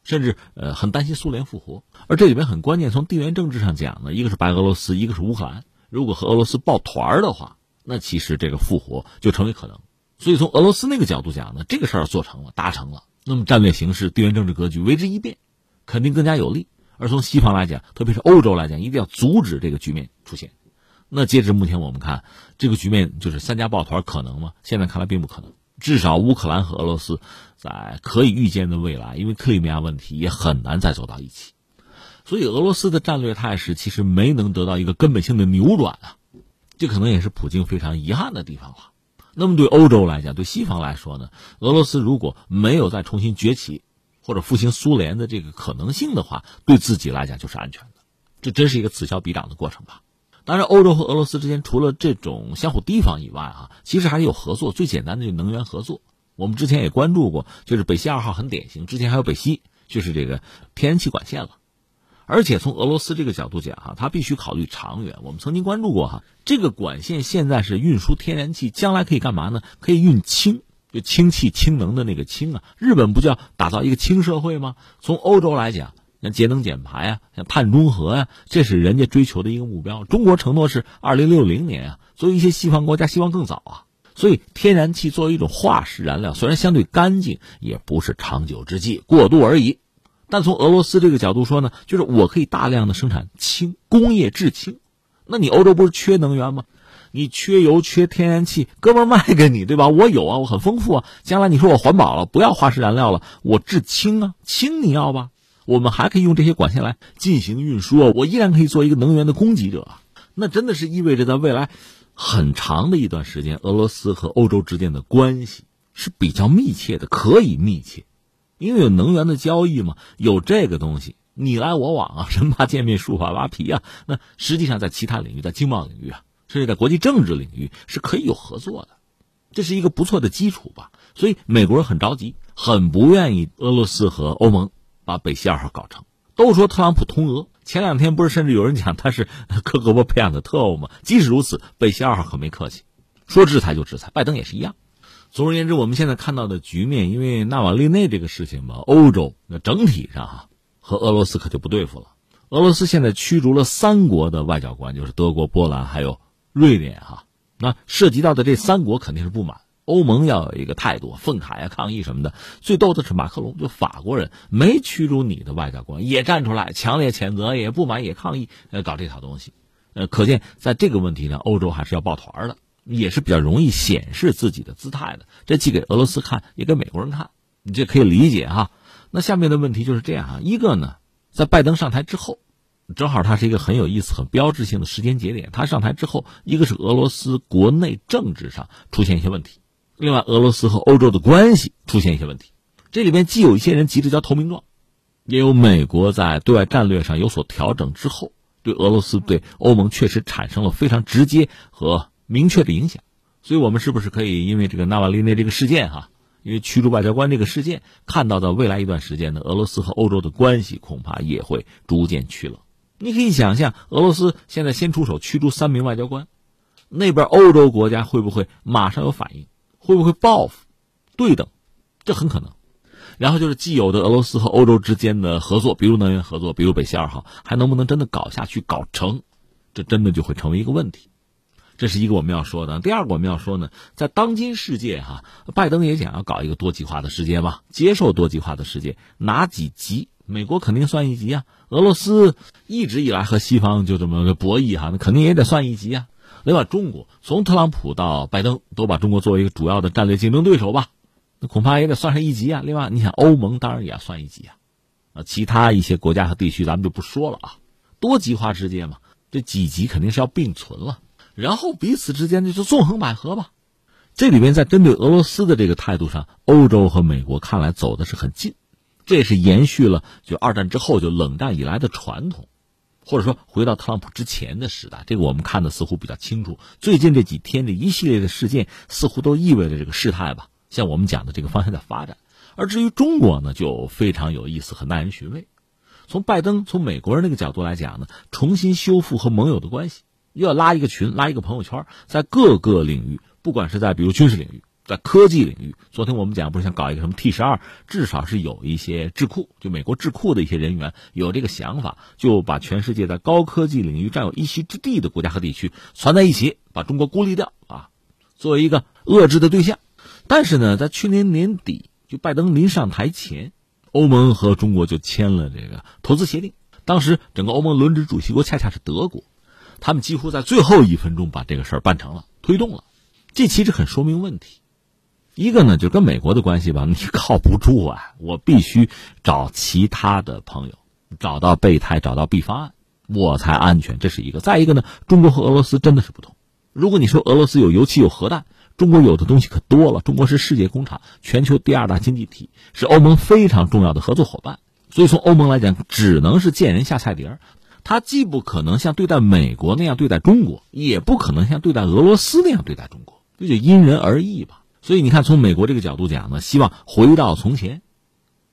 甚至呃很担心苏联复活。而这里面很关键，从地缘政治上讲呢，一个是白俄罗斯，一个是乌克兰。如果和俄罗斯抱团的话，那其实这个复活就成为可能，所以从俄罗斯那个角度讲呢，这个事儿做成了、达成了，那么战略形势、地缘政治格局为之一变，肯定更加有利。而从西方来讲，特别是欧洲来讲，一定要阻止这个局面出现。那截至目前，我们看这个局面就是三家抱团可能吗？现在看来并不可能。至少乌克兰和俄罗斯在可以预见的未来，因为克里米亚问题也很难再走到一起。所以俄罗斯的战略态势其实没能得到一个根本性的扭转啊。这可能也是普京非常遗憾的地方了。那么对欧洲来讲，对西方来说呢？俄罗斯如果没有再重新崛起，或者复兴苏联的这个可能性的话，对自己来讲就是安全的。这真是一个此消彼长的过程吧？当然，欧洲和俄罗斯之间除了这种相互提防以外，啊，其实还有合作。最简单的就能源合作，我们之前也关注过，就是北溪二号很典型。之前还有北溪，就是这个天然气管线了。而且从俄罗斯这个角度讲，哈，它必须考虑长远。我们曾经关注过，哈，这个管线现在是运输天然气，将来可以干嘛呢？可以运氢，就氢气、氢能的那个氢啊。日本不叫打造一个氢社会吗？从欧洲来讲，像节能减排啊，像碳中和呀，这是人家追求的一个目标。中国承诺是二零六零年啊，所以一些西方国家希望更早啊。所以天然气作为一种化石燃料，虽然相对干净，也不是长久之计，过渡而已。但从俄罗斯这个角度说呢，就是我可以大量的生产氢，工业制氢。那你欧洲不是缺能源吗？你缺油、缺天然气，哥们卖给你，对吧？我有啊，我很丰富啊。将来你说我环保了，不要化石燃料了，我制氢啊，氢你要吧？我们还可以用这些管线来进行运输啊，我依然可以做一个能源的供给者啊。那真的是意味着在未来很长的一段时间，俄罗斯和欧洲之间的关系是比较密切的，可以密切。因为有能源的交易嘛，有这个东西，你来我往啊，人怕见面树怕挖皮啊。那实际上在其他领域，在经贸领域啊，甚至在国际政治领域是可以有合作的，这是一个不错的基础吧。所以美国人很着急，很不愿意俄罗斯和欧盟把北溪二号搞成。都说特朗普通俄，前两天不是甚至有人讲他是 克格勃培养的特务吗？即使如此，北溪二号可没客气，说制裁就制裁，拜登也是一样。总而言之，我们现在看到的局面，因为纳瓦利内这个事情嘛，欧洲那整体上哈和俄罗斯可就不对付了。俄罗斯现在驱逐了三国的外交官，就是德国、波兰还有瑞典哈。那涉及到的这三国肯定是不满，欧盟要有一个态度，愤慨啊、抗议什么的。最逗的是马克龙，就法国人没驱逐你的外交官，也站出来强烈谴责，也不满，也抗议，呃，搞这套东西。呃，可见在这个问题上，欧洲还是要抱团的。也是比较容易显示自己的姿态的，这既给俄罗斯看，也给美国人看，你这可以理解哈。那下面的问题就是这样哈，一个呢，在拜登上台之后，正好他是一个很有意思、很标志性的时间节点。他上台之后，一个是俄罗斯国内政治上出现一些问题，另外俄罗斯和欧洲的关系出现一些问题。这里面既有一些人急着交投名状，也有美国在对外战略上有所调整之后，对俄罗斯、对欧盟确实产生了非常直接和。明确的影响，所以我们是不是可以因为这个纳瓦利内这个事件哈，因为驱逐外交官这个事件，看到的未来一段时间呢，俄罗斯和欧洲的关系恐怕也会逐渐趋冷。你可以想象，俄罗斯现在先出手驱逐三名外交官，那边欧洲国家会不会马上有反应？会不会报复？对等，这很可能。然后就是既有的俄罗斯和欧洲之间的合作，比如能源合作，比如北溪二号，还能不能真的搞下去、搞成？这真的就会成为一个问题。这是一个我们要说的。第二个我们要说呢，在当今世界哈，拜登也想要搞一个多极化的世界嘛，接受多极化的世界，哪几极？美国肯定算一级啊，俄罗斯一直以来和西方就这么博弈哈，那肯定也得算一级啊。另外，中国从特朗普到拜登都把中国作为一个主要的战略竞争对手吧，那恐怕也得算上一级啊。另外，你想欧盟当然也要算一级啊，啊，其他一些国家和地区咱们就不说了啊。多极化世界嘛，这几级肯定是要并存了，然后彼此之间就纵横捭阖吧。这里边在针对俄罗斯的这个态度上，欧洲和美国看来走的是很近。这也是延续了就二战之后就冷战以来的传统，或者说回到特朗普之前的时代，这个我们看的似乎比较清楚。最近这几天这一系列的事件似乎都意味着这个事态吧，像我们讲的这个方向在发展。而至于中国呢，就非常有意思，很耐人寻味。从拜登从美国人那个角度来讲呢，重新修复和盟友的关系，又要拉一个群，拉一个朋友圈，在各个领域，不管是在比如军事领域。在科技领域，昨天我们讲不是想搞一个什么 T 十二，至少是有一些智库，就美国智库的一些人员有这个想法，就把全世界在高科技领域占有一席之地的国家和地区攒在一起，把中国孤立掉啊，作为一个遏制的对象。但是呢，在去年年底，就拜登临上台前，欧盟和中国就签了这个投资协定。当时整个欧盟轮值主席国恰恰是德国，他们几乎在最后一分钟把这个事儿办成了，推动了。这其实很说明问题。一个呢，就跟美国的关系吧，你靠不住啊！我必须找其他的朋友，找到备胎，找到 B 方案，我才安全。这是一个。再一个呢，中国和俄罗斯真的是不同。如果你说俄罗斯有油气有核弹，中国有的东西可多了。中国是世界工厂，全球第二大经济体，是欧盟非常重要的合作伙伴。所以从欧盟来讲，只能是见人下菜碟儿。他既不可能像对待美国那样对待中国，也不可能像对待俄罗斯那样对待中国。这就因人而异吧。所以你看，从美国这个角度讲呢，希望回到从前，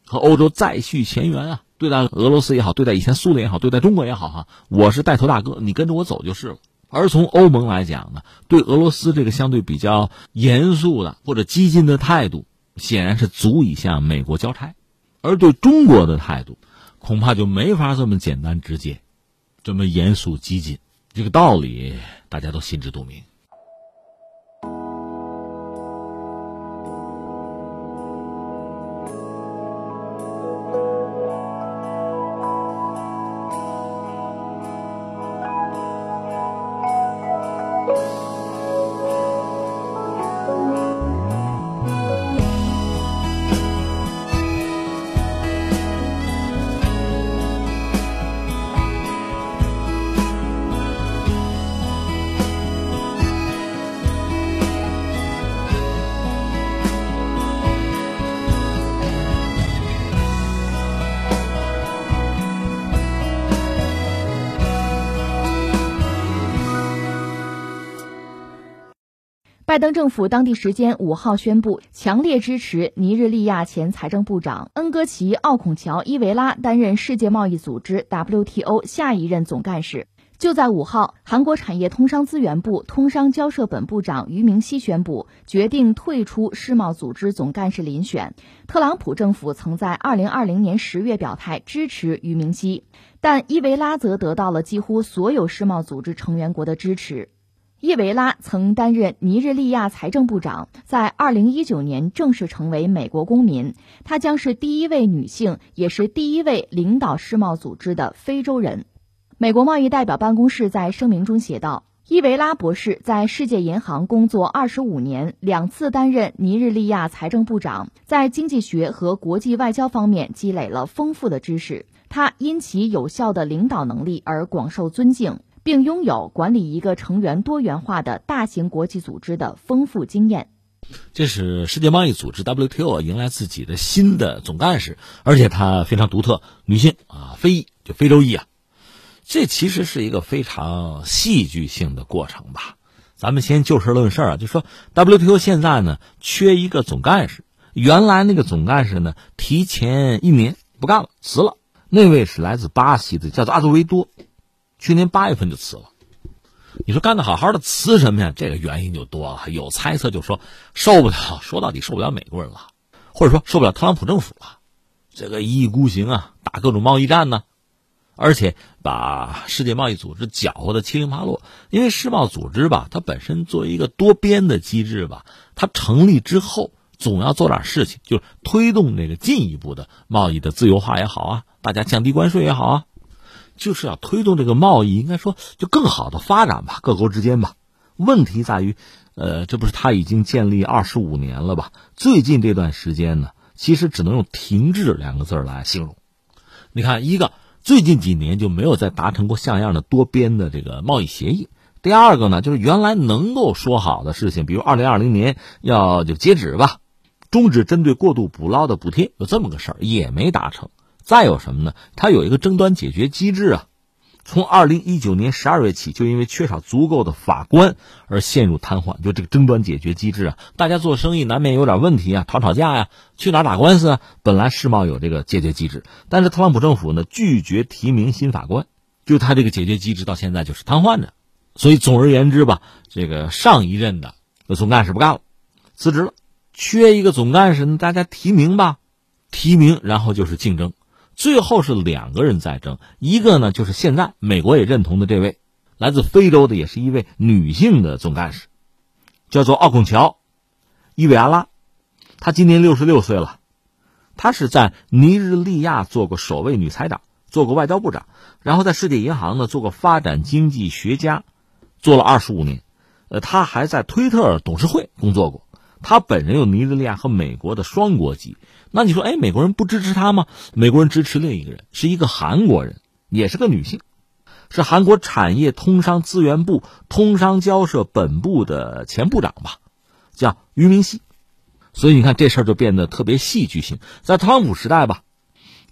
和欧洲再续前缘啊。对待俄罗斯也好，对待以前苏联也好，对待中国也好，哈，我是带头大哥，你跟着我走就是了。而从欧盟来讲呢，对俄罗斯这个相对比较严肃的或者激进的态度，显然是足以向美国交差；而对中国的态度，恐怕就没法这么简单直接，这么严肃激进。这个道理大家都心知肚明。拜登政府当地时间五号宣布，强烈支持尼日利亚前财政部长恩戈奇·奥孔乔·伊维拉担任世界贸易组织 WTO 下一任总干事。就在五号，韩国产业通商资源部通商交涉本部长于明熙宣布决定退出世贸组织总干事遴选。特朗普政府曾在二零二零年十月表态支持于明熙，但伊维拉则得到了几乎所有世贸组织成员国的支持。伊维拉曾担任尼日利亚财政部长，在二零一九年正式成为美国公民。她将是第一位女性，也是第一位领导世贸组织的非洲人。美国贸易代表办公室在声明中写道：“伊维拉博士在世界银行工作二十五年，两次担任尼日利亚财政部长，在经济学和国际外交方面积累了丰富的知识。他因其有效的领导能力而广受尊敬。”并拥有管理一个成员多元化的大型国际组织的丰富经验。这是世界贸易组织 WTO 迎来自己的新的总干事，而且她非常独特，女性啊，非裔，就非洲裔啊。这其实是一个非常戏剧性的过程吧。咱们先就事论事啊，就说 WTO 现在呢缺一个总干事，原来那个总干事呢提前一年不干了，辞了。那位是来自巴西的，叫做阿杜维多。去年八月份就辞了，你说干的好好的辞什么呀？这个原因就多了。有猜测就说受不了，说到底受不了美国人了，或者说受不了特朗普政府了。这个一意孤行啊，打各种贸易战呢，而且把世界贸易组织搅和的七零八落。因为世贸组织吧，它本身作为一个多边的机制吧，它成立之后总要做点事情，就是推动那个进一步的贸易的自由化也好啊，大家降低关税也好啊，就是要推动这个贸易，应该说就更好的发展吧，各国之间吧。问题在于，呃，这不是它已经建立二十五年了吧？最近这段时间呢，其实只能用“停滞”两个字来形容。你看，一个。最近几年就没有再达成过像样的多边的这个贸易协议。第二个呢，就是原来能够说好的事情，比如二零二零年要就截止吧，终止针对过度捕捞的补贴，有这么个事儿也没达成。再有什么呢？它有一个争端解决机制啊。从二零一九年十二月起，就因为缺少足够的法官而陷入瘫痪。就这个争端解决机制啊，大家做生意难免有点问题啊，吵吵架呀，去哪打官司啊？本来世贸有这个解决机制，但是特朗普政府呢拒绝提名新法官，就他这个解决机制到现在就是瘫痪的。所以总而言之吧，这个上一任的总干事不干了，辞职了，缺一个总干事，大家提名吧，提名然后就是竞争。最后是两个人在争，一个呢就是现在美国也认同的这位来自非洲的，也是一位女性的总干事，叫做奥孔乔·伊维阿拉，她今年六十六岁了，她是在尼日利亚做过首位女财长，做过外交部长，然后在世界银行呢做过发展经济学家，做了二十五年，呃，她还在推特董事会工作过。他本人有尼日利亚和美国的双国籍，那你说，哎，美国人不支持他吗？美国人支持另一个人，是一个韩国人，也是个女性，是韩国产业通商资源部通商交涉本部的前部长吧，叫俞明熙。所以你看这事儿就变得特别戏剧性。在特朗普时代吧，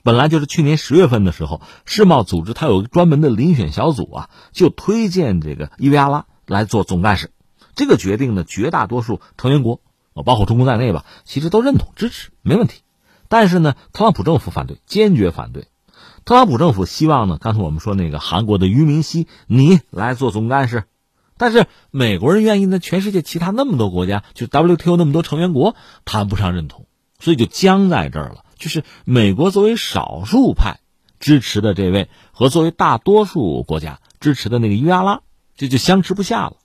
本来就是去年十月份的时候，世贸组织它有个专门的遴选小组啊，就推荐这个伊维阿拉来做总干事。这个决定呢，绝大多数成员国。啊，包括中国在内吧，其实都认同支持，没问题。但是呢，特朗普政府反对，坚决反对。特朗普政府希望呢，刚才我们说那个韩国的俞明熙，你来做总干事。但是美国人愿意呢，全世界其他那么多国家，就 WTO 那么多成员国谈不上认同，所以就僵在这儿了。就是美国作为少数派支持的这位，和作为大多数国家支持的那个伊维阿拉，这就相持不下了。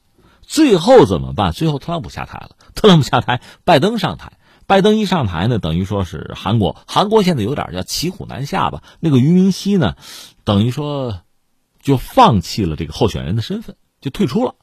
最后怎么办？最后特朗普下台了。特朗普下台，拜登上台。拜登一上台呢，等于说是韩国，韩国现在有点叫骑虎难下吧。那个俞明熙呢，等于说就放弃了这个候选人的身份，就退出了。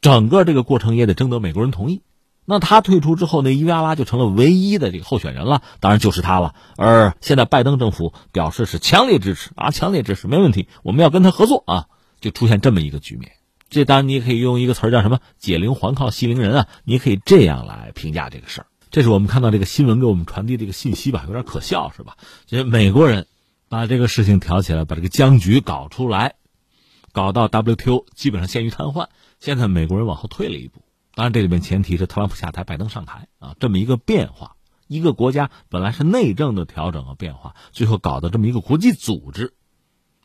整个这个过程也得征得美国人同意。那他退出之后，那伊维阿拉就成了唯一的这个候选人了，当然就是他了。而现在拜登政府表示是强烈支持啊，强烈支持，没问题，我们要跟他合作啊，就出现这么一个局面。这当然，你也可以用一个词儿叫什么“解铃还靠系铃人”啊，你可以这样来评价这个事儿。这是我们看到这个新闻给我们传递这个信息吧，有点可笑是吧？这美国人把这个事情挑起来，把这个僵局搞出来，搞到 WTO 基本上陷于瘫痪。现在美国人往后退了一步，当然这里面前提是特朗普下台，拜登上台啊，这么一个变化。一个国家本来是内政的调整和变化，最后搞的这么一个国际组织。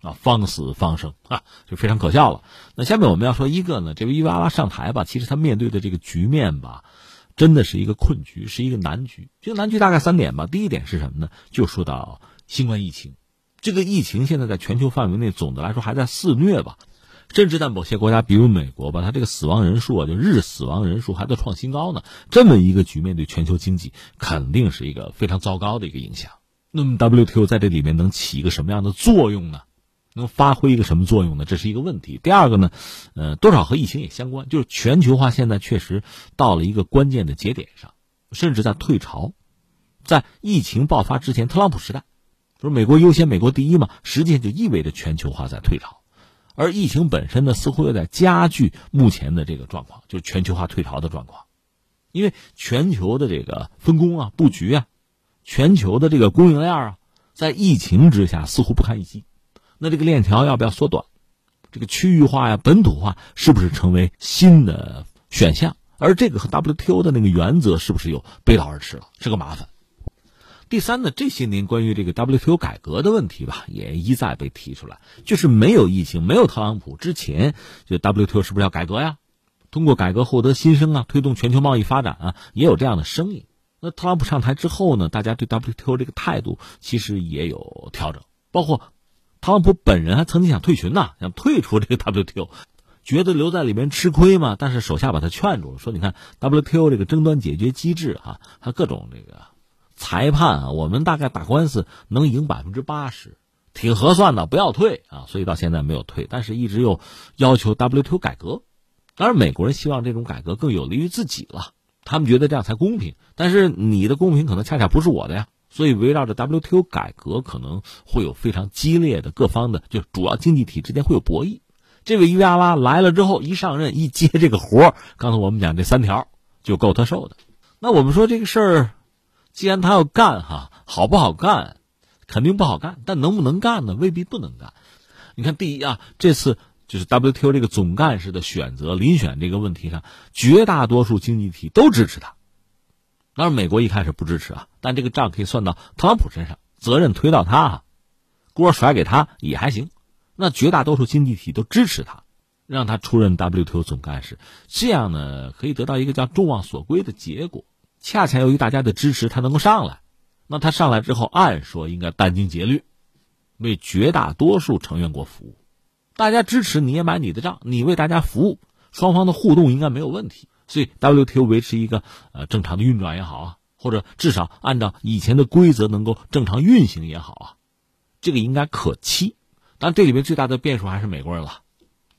啊，方死方生啊，就非常可笑了。那下面我们要说一个呢，这位伊娃娃上台吧，其实他面对的这个局面吧，真的是一个困局，是一个难局。这个难局大概三点吧。第一点是什么呢？就说到新冠疫情，这个疫情现在在全球范围内总的来说还在肆虐吧，甚至在某些国家，比如美国吧，它这个死亡人数啊，就日死亡人数还在创新高呢。这么一个局面对全球经济肯定是一个非常糟糕的一个影响。那么 WTO 在这里面能起一个什么样的作用呢？能发挥一个什么作用呢？这是一个问题。第二个呢，呃，多少和疫情也相关，就是全球化现在确实到了一个关键的节点上，甚至在退潮。在疫情爆发之前，特朗普时代，不是美国优先、美国第一嘛？实际上就意味着全球化在退潮，而疫情本身呢，似乎又在加剧目前的这个状况，就是全球化退潮的状况。因为全球的这个分工啊、布局啊，全球的这个供应链啊，在疫情之下似乎不堪一击。那这个链条要不要缩短？这个区域化呀、本土化是不是成为新的选项？而这个和 WTO 的那个原则是不是又背道而驰了？是个麻烦。第三呢，这些年关于这个 WTO 改革的问题吧，也一再被提出来。就是没有疫情、没有特朗普之前，就 WTO 是不是要改革呀？通过改革获得新生啊，推动全球贸易发展啊，也有这样的声音。那特朗普上台之后呢，大家对 WTO 这个态度其实也有调整，包括。特朗普本人还曾经想退群呐，想退出这个 WTO，觉得留在里面吃亏嘛。但是手下把他劝住了，说：“你看 WTO 这个争端解决机制啊，它各种这个裁判啊，我们大概打官司能赢百分之八十，挺合算的，不要退啊。”所以到现在没有退，但是一直又要求 WTO 改革。当然，美国人希望这种改革更有利于自己了，他们觉得这样才公平。但是你的公平可能恰恰不是我的呀。所以，围绕着 WTO 改革，可能会有非常激烈的各方的，就主要经济体之间会有博弈。这位伊维阿拉来了之后，一上任一接这个活刚才我们讲这三条就够他受的。那我们说这个事儿，既然他要干哈，好不好干？肯定不好干，但能不能干呢？未必不能干。你看，第一啊，这次就是 WTO 这个总干事的选择、遴选这个问题上，绝大多数经济体都支持他。当然，美国一开始不支持啊，但这个账可以算到特朗普身上，责任推到他，锅甩给他也还行。那绝大多数经济体都支持他，让他出任 WTO 总干事，这样呢可以得到一个叫众望所归的结果。恰恰由于大家的支持，他能够上来。那他上来之后，按说应该殚精竭虑，为绝大多数成员国服务。大家支持你也买你的账，你为大家服务，双方的互动应该没有问题。所以 WTO 维持一个呃正常的运转也好啊，或者至少按照以前的规则能够正常运行也好啊，这个应该可期。但这里面最大的变数还是美国人了。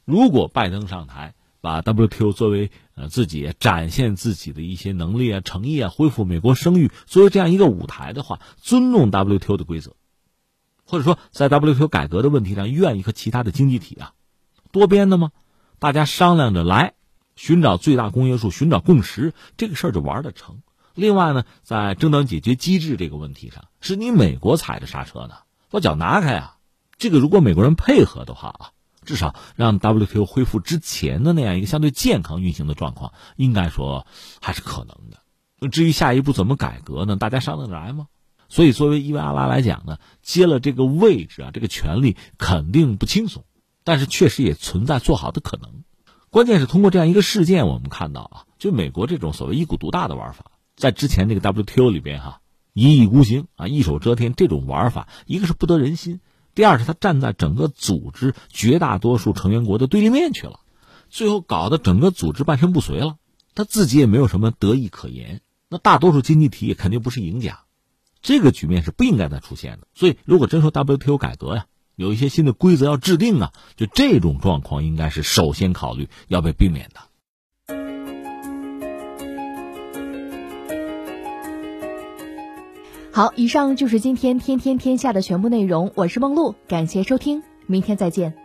如果拜登上台，把 WTO 作为呃自己展现自己的一些能力啊、诚意啊、恢复美国声誉作为这样一个舞台的话，尊重 WTO 的规则，或者说在 WTO 改革的问题上愿意和其他的经济体啊多边的吗？大家商量着来。寻找最大公约数，寻找共识，这个事儿就玩得成。另外呢，在争端解决机制这个问题上，是你美国踩着刹车呢，把脚拿开啊！这个如果美国人配合的话啊，至少让 WTO 恢复之前的那样一个相对健康运行的状况，应该说还是可能的。至于下一步怎么改革呢？大家商量着来吗？所以，作为伊维阿拉来讲呢，接了这个位置啊，这个权利肯定不轻松，但是确实也存在做好的可能。关键是通过这样一个事件，我们看到啊，就美国这种所谓一股独大的玩法，在之前这个 WTO 里边哈，一意孤行啊，一手遮天这种玩法，一个是不得人心，第二是他站在整个组织绝大多数成员国的对立面去了，最后搞得整个组织半身不遂了，他自己也没有什么得意可言，那大多数经济体也肯定不是赢家，这个局面是不应该再出现的。所以，如果真说 WTO 改革呀。有一些新的规则要制定啊，就这种状况应该是首先考虑要被避免的。好，以上就是今天天天天下的全部内容。我是梦露，感谢收听，明天再见。